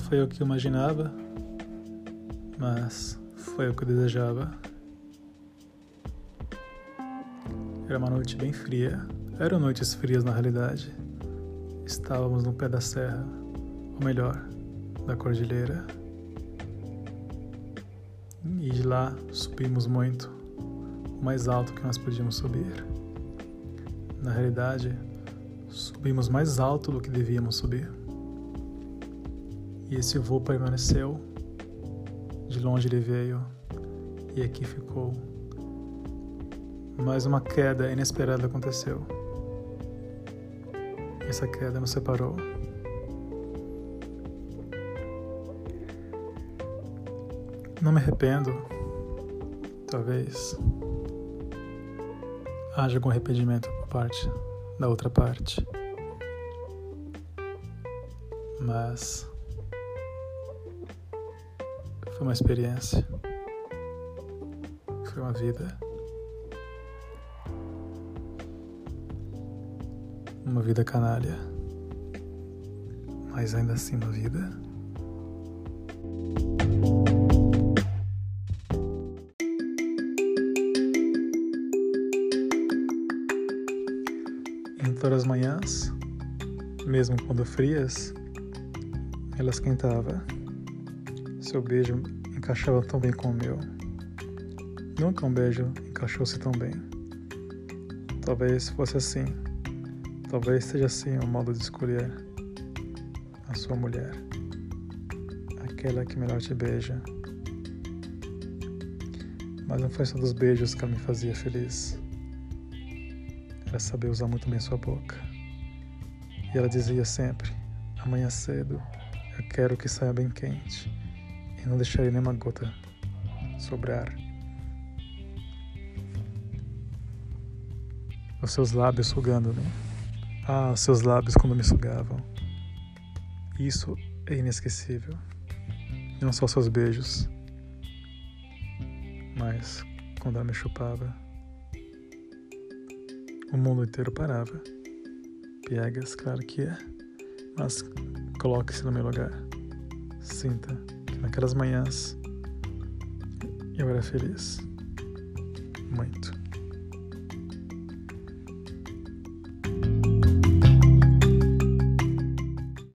foi o que imaginava, mas foi o que desejava. Era uma noite bem fria. Eram noites frias na realidade. Estávamos no pé da serra, ou melhor, da cordilheira. E de lá subimos muito, o mais alto que nós podíamos subir. Na realidade, subimos mais alto do que devíamos subir. E esse voo permaneceu. De longe ele veio e aqui ficou. Mas uma queda inesperada aconteceu. Essa queda nos separou. Não me arrependo. Talvez haja algum arrependimento por parte da outra parte. Mas foi uma experiência. Foi uma vida. Uma vida canalha. Mas ainda assim uma vida. Em todas as manhãs, mesmo quando frias, ela esquentava. Seu beijo encaixava tão bem com o meu. Nunca um beijo encaixou-se tão bem. Talvez fosse assim. Talvez seja assim o modo de escolher a sua mulher. Aquela que melhor te beija. Mas não foi só dos beijos que ela me fazia feliz. Era saber usar muito bem sua boca. E ela dizia sempre: amanhã cedo eu quero que saia bem quente e não deixarei nenhuma gota sobrar. Os seus lábios sugando-me. Ah, os seus lábios quando me sugavam. Isso é inesquecível. Não só seus beijos, mas quando ela me chupava, o mundo inteiro parava. Piegas, claro que é, mas coloque-se no meu lugar. Sinta Naquelas manhãs eu era feliz. Muito.